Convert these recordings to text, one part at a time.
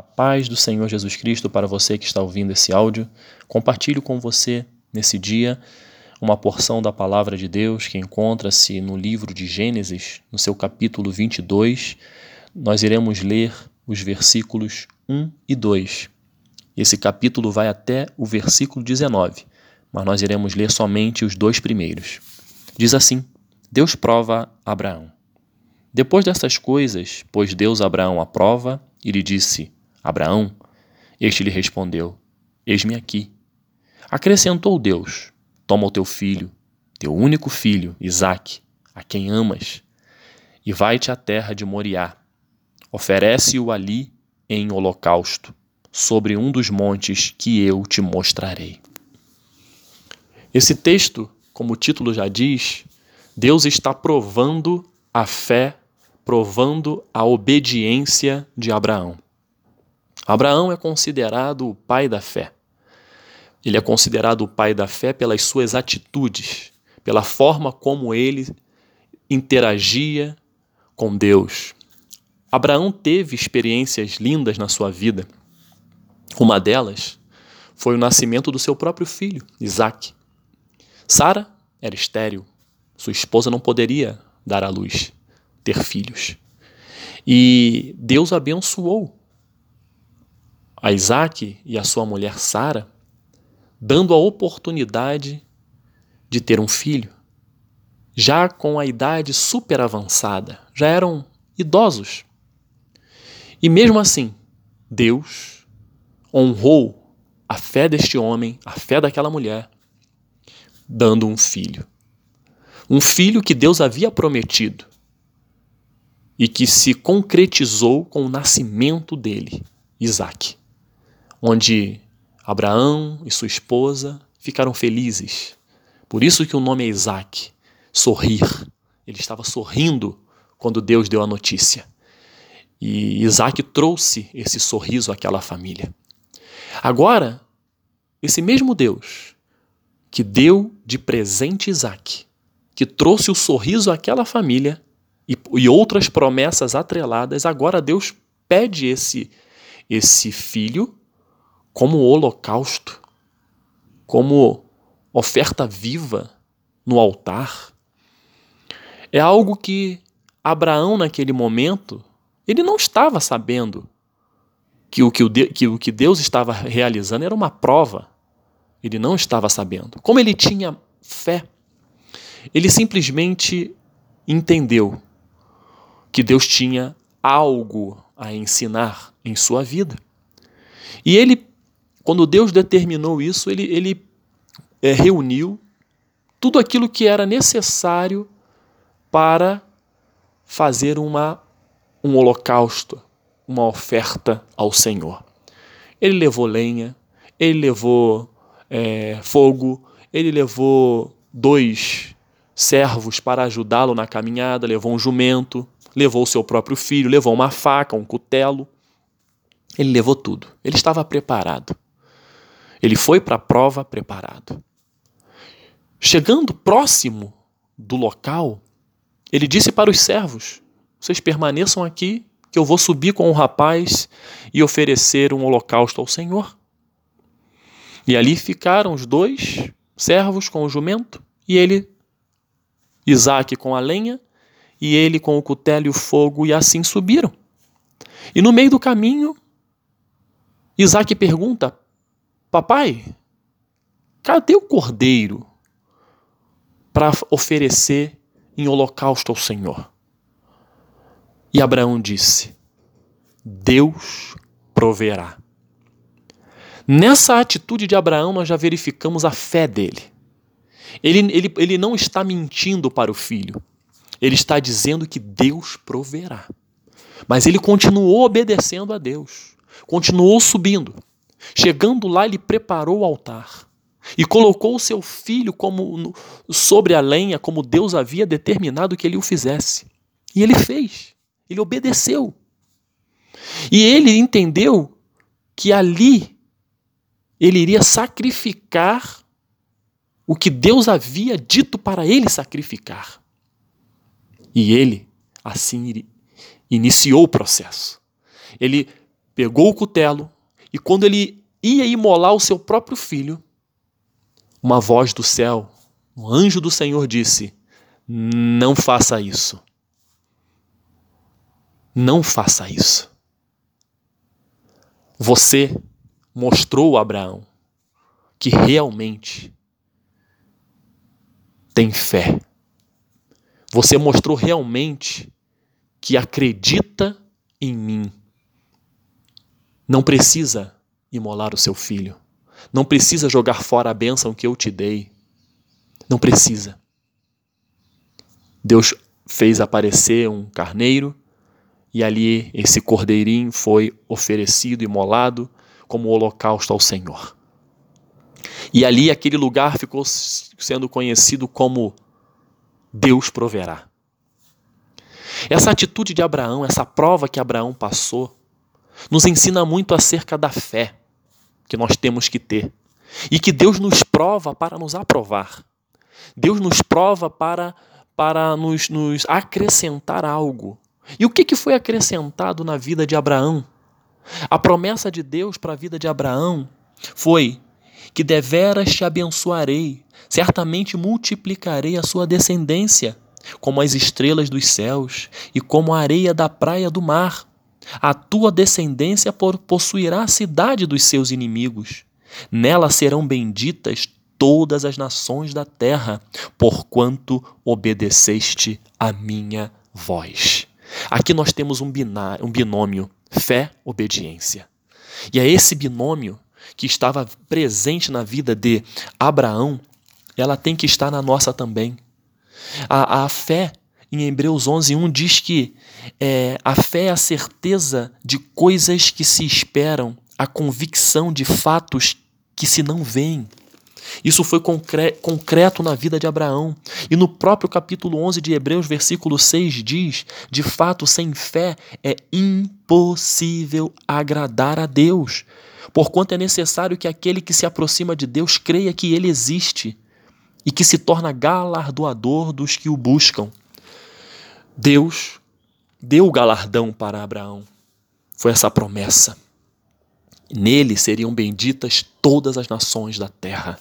A paz do Senhor Jesus Cristo para você que está ouvindo esse áudio. Compartilho com você nesse dia uma porção da palavra de Deus que encontra-se no livro de Gênesis, no seu capítulo 22. Nós iremos ler os versículos 1 e 2. Esse capítulo vai até o versículo 19, mas nós iremos ler somente os dois primeiros. Diz assim: Deus prova Abraão. Depois dessas coisas, pôs Deus Abraão à prova e lhe disse: Abraão. Este lhe respondeu: Eis-me aqui. Acrescentou Deus: Toma o teu filho, teu único filho, Isaque, a quem amas, e vai-te à terra de Moriá. Oferece-o ali em holocausto, sobre um dos montes que eu te mostrarei. Esse texto, como o título já diz, Deus está provando a fé, provando a obediência de Abraão. Abraão é considerado o pai da fé. Ele é considerado o pai da fé pelas suas atitudes, pela forma como ele interagia com Deus. Abraão teve experiências lindas na sua vida. Uma delas foi o nascimento do seu próprio filho, Isaac. Sara era estéril, sua esposa não poderia dar à luz, ter filhos. E Deus abençoou a Isaac e a sua mulher Sara, dando a oportunidade de ter um filho, já com a idade super avançada, já eram idosos. E mesmo assim, Deus honrou a fé deste homem, a fé daquela mulher, dando um filho. Um filho que Deus havia prometido e que se concretizou com o nascimento dele, Isaac onde Abraão e sua esposa ficaram felizes. Por isso que o nome é Isaac, sorrir. Ele estava sorrindo quando Deus deu a notícia. E Isaac trouxe esse sorriso àquela família. Agora, esse mesmo Deus que deu de presente Isaac, que trouxe o sorriso àquela família e, e outras promessas atreladas, agora Deus pede esse, esse filho como holocausto, como oferta viva no altar. É algo que Abraão, naquele momento, ele não estava sabendo que o que, o que o que Deus estava realizando era uma prova. Ele não estava sabendo. Como ele tinha fé, ele simplesmente entendeu que Deus tinha algo a ensinar em sua vida. E ele quando Deus determinou isso, ele, ele é, reuniu tudo aquilo que era necessário para fazer uma, um holocausto, uma oferta ao Senhor. Ele levou lenha, ele levou é, fogo, ele levou dois servos para ajudá-lo na caminhada, levou um jumento, levou seu próprio filho, levou uma faca, um cutelo. Ele levou tudo. Ele estava preparado. Ele foi para a prova preparado. Chegando próximo do local, ele disse para os servos: Vocês permaneçam aqui, que eu vou subir com o rapaz e oferecer um holocausto ao Senhor. E ali ficaram os dois servos com o jumento, e ele, Isaac com a lenha, e ele com o cutelo e o fogo, e assim subiram. E no meio do caminho, Isaac pergunta: Papai, cadê o cordeiro para oferecer em holocausto ao Senhor? E Abraão disse: Deus proverá. Nessa atitude de Abraão, nós já verificamos a fé dele. Ele, ele, ele não está mentindo para o filho, ele está dizendo que Deus proverá. Mas ele continuou obedecendo a Deus, continuou subindo. Chegando lá, ele preparou o altar e colocou o seu filho como sobre a lenha, como Deus havia determinado que ele o fizesse. E ele fez. Ele obedeceu. E ele entendeu que ali ele iria sacrificar o que Deus havia dito para ele sacrificar. E ele, assim, iniciou o processo. Ele pegou o cutelo e quando ele ia imolar o seu próprio filho, uma voz do céu, um anjo do Senhor disse: Não faça isso. Não faça isso. Você mostrou a Abraão que realmente tem fé. Você mostrou realmente que acredita em mim. Não precisa imolar o seu filho. Não precisa jogar fora a bênção que eu te dei. Não precisa. Deus fez aparecer um carneiro e ali esse cordeirinho foi oferecido, imolado como holocausto ao Senhor. E ali aquele lugar ficou sendo conhecido como Deus proverá. Essa atitude de Abraão, essa prova que Abraão passou, nos ensina muito acerca da fé que nós temos que ter e que Deus nos prova para nos aprovar. Deus nos prova para, para nos, nos acrescentar algo. E o que, que foi acrescentado na vida de Abraão? A promessa de Deus para a vida de Abraão foi que deveras te abençoarei, certamente multiplicarei a sua descendência, como as estrelas dos céus e como a areia da praia do mar. A tua descendência possuirá a cidade dos seus inimigos. Nela serão benditas todas as nações da terra, porquanto obedeceste a minha voz. Aqui nós temos um, binário, um binômio, fé-obediência. E é esse binômio que estava presente na vida de Abraão, ela tem que estar na nossa também. A, a fé, em Hebreus 11, 1, diz que é, a fé é a certeza de coisas que se esperam, a convicção de fatos que se não veem. Isso foi concreto na vida de Abraão. E no próprio capítulo 11 de Hebreus, versículo 6 diz: De fato, sem fé é impossível agradar a Deus, porquanto é necessário que aquele que se aproxima de Deus creia que ele existe e que se torna galardoador dos que o buscam. Deus deu o galardão para Abraão. Foi essa promessa. Nele seriam benditas todas as nações da terra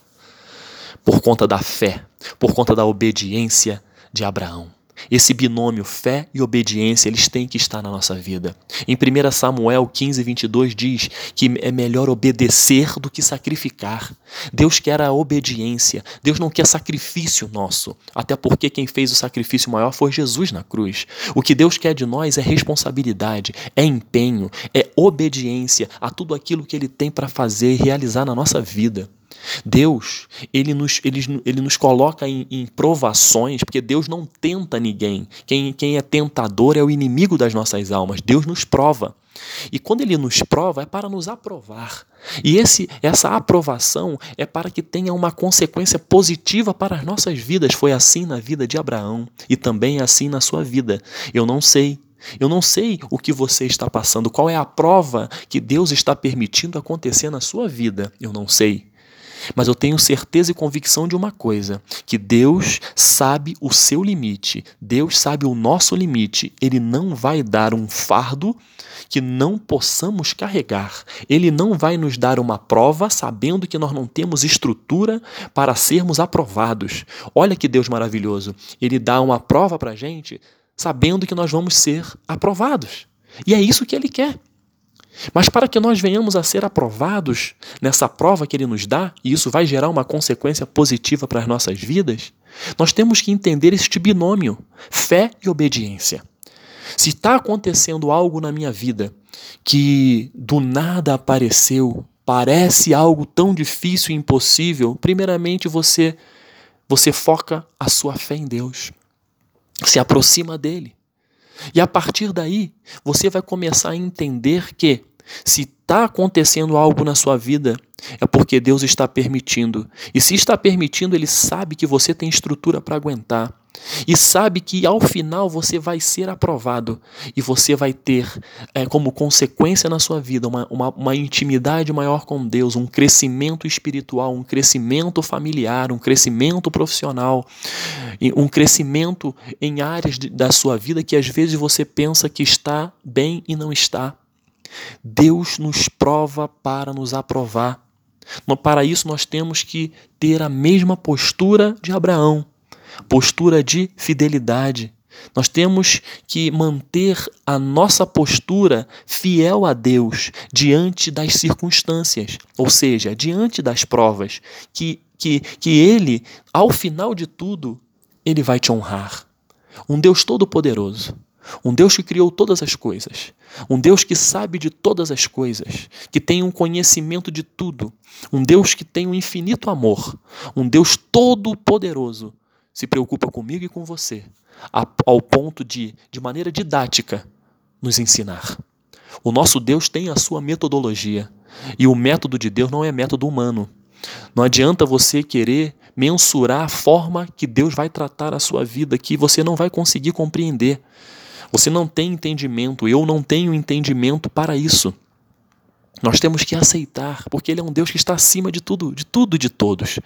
por conta da fé, por conta da obediência de Abraão. Esse binômio fé e obediência, eles têm que estar na nossa vida. Em 1 Samuel 15, 22 diz que é melhor obedecer do que sacrificar. Deus quer a obediência, Deus não quer sacrifício nosso, até porque quem fez o sacrifício maior foi Jesus na cruz. O que Deus quer de nós é responsabilidade, é empenho, é obediência a tudo aquilo que Ele tem para fazer e realizar na nossa vida. Deus, ele nos, ele, ele nos coloca em, em, provações, porque Deus não tenta ninguém. Quem, quem é tentador é o inimigo das nossas almas. Deus nos prova. E quando ele nos prova, é para nos aprovar. E esse, essa aprovação é para que tenha uma consequência positiva para as nossas vidas. Foi assim na vida de Abraão e também é assim na sua vida. Eu não sei eu não sei o que você está passando, qual é a prova que Deus está permitindo acontecer na sua vida. Eu não sei. Mas eu tenho certeza e convicção de uma coisa: que Deus sabe o seu limite, Deus sabe o nosso limite. Ele não vai dar um fardo que não possamos carregar. Ele não vai nos dar uma prova sabendo que nós não temos estrutura para sermos aprovados. Olha que Deus maravilhoso. Ele dá uma prova para a gente sabendo que nós vamos ser aprovados. E é isso que ele quer. Mas para que nós venhamos a ser aprovados nessa prova que ele nos dá, e isso vai gerar uma consequência positiva para as nossas vidas, nós temos que entender este binômio, fé e obediência. Se está acontecendo algo na minha vida que do nada apareceu, parece algo tão difícil e impossível, primeiramente você você foca a sua fé em Deus. Se aproxima dele. E a partir daí, você vai começar a entender que se está acontecendo algo na sua vida, é porque Deus está permitindo. E se está permitindo, Ele sabe que você tem estrutura para aguentar. E sabe que ao final você vai ser aprovado e você vai ter é, como consequência na sua vida uma, uma, uma intimidade maior com Deus, um crescimento espiritual, um crescimento familiar, um crescimento profissional, um crescimento em áreas de, da sua vida que às vezes você pensa que está bem e não está. Deus nos prova para nos aprovar. Para isso, nós temos que ter a mesma postura de Abraão postura de fidelidade. Nós temos que manter a nossa postura fiel a Deus diante das circunstâncias, ou seja, diante das provas, que, que, que Ele, ao final de tudo, Ele vai te honrar. Um Deus todo-poderoso, um Deus que criou todas as coisas, um Deus que sabe de todas as coisas, que tem um conhecimento de tudo, um Deus que tem um infinito amor, um Deus todo-poderoso se preocupa comigo e com você, ao ponto de, de maneira didática, nos ensinar. O nosso Deus tem a sua metodologia, e o método de Deus não é método humano. Não adianta você querer mensurar a forma que Deus vai tratar a sua vida, que você não vai conseguir compreender. Você não tem entendimento, eu não tenho entendimento para isso. Nós temos que aceitar, porque Ele é um Deus que está acima de tudo, de tudo e de todos.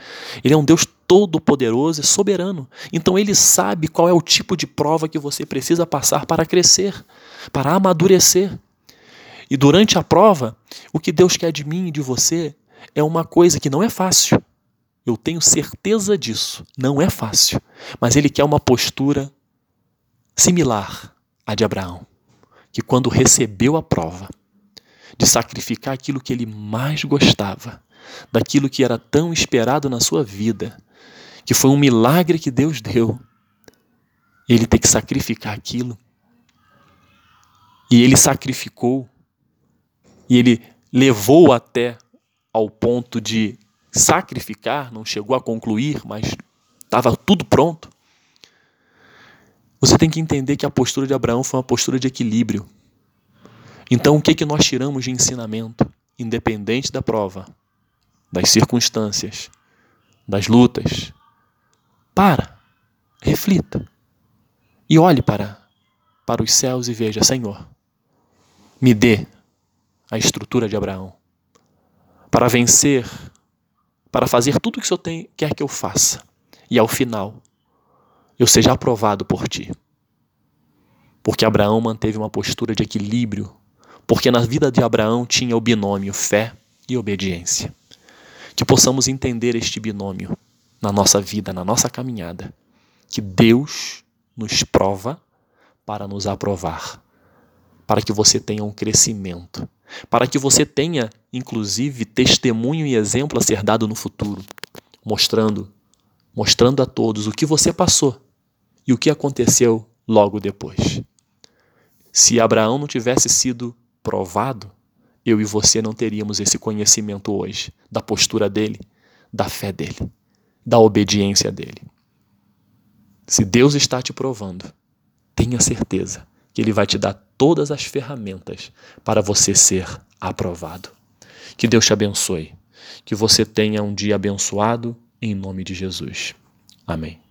Ele é um Deus todo-poderoso e soberano. Então Ele sabe qual é o tipo de prova que você precisa passar para crescer, para amadurecer. E durante a prova, o que Deus quer de mim e de você é uma coisa que não é fácil. Eu tenho certeza disso. Não é fácil. Mas Ele quer uma postura similar à de Abraão, que quando recebeu a prova, de sacrificar aquilo que ele mais gostava, daquilo que era tão esperado na sua vida, que foi um milagre que Deus deu. Ele tem que sacrificar aquilo. E ele sacrificou, e ele levou até ao ponto de sacrificar, não chegou a concluir, mas estava tudo pronto. Você tem que entender que a postura de Abraão foi uma postura de equilíbrio. Então, o que, que nós tiramos de ensinamento? Independente da prova, das circunstâncias, das lutas, para, reflita e olhe para, para os céus e veja: Senhor, me dê a estrutura de Abraão para vencer, para fazer tudo o que o Senhor tem, quer que eu faça e ao final eu seja aprovado por ti. Porque Abraão manteve uma postura de equilíbrio porque na vida de Abraão tinha o binômio fé e obediência. Que possamos entender este binômio na nossa vida, na nossa caminhada, que Deus nos prova para nos aprovar, para que você tenha um crescimento, para que você tenha, inclusive, testemunho e exemplo a ser dado no futuro, mostrando, mostrando a todos o que você passou e o que aconteceu logo depois. Se Abraão não tivesse sido provado, eu e você não teríamos esse conhecimento hoje da postura dele, da fé dele, da obediência dele. Se Deus está te provando, tenha certeza que ele vai te dar todas as ferramentas para você ser aprovado. Que Deus te abençoe. Que você tenha um dia abençoado em nome de Jesus. Amém.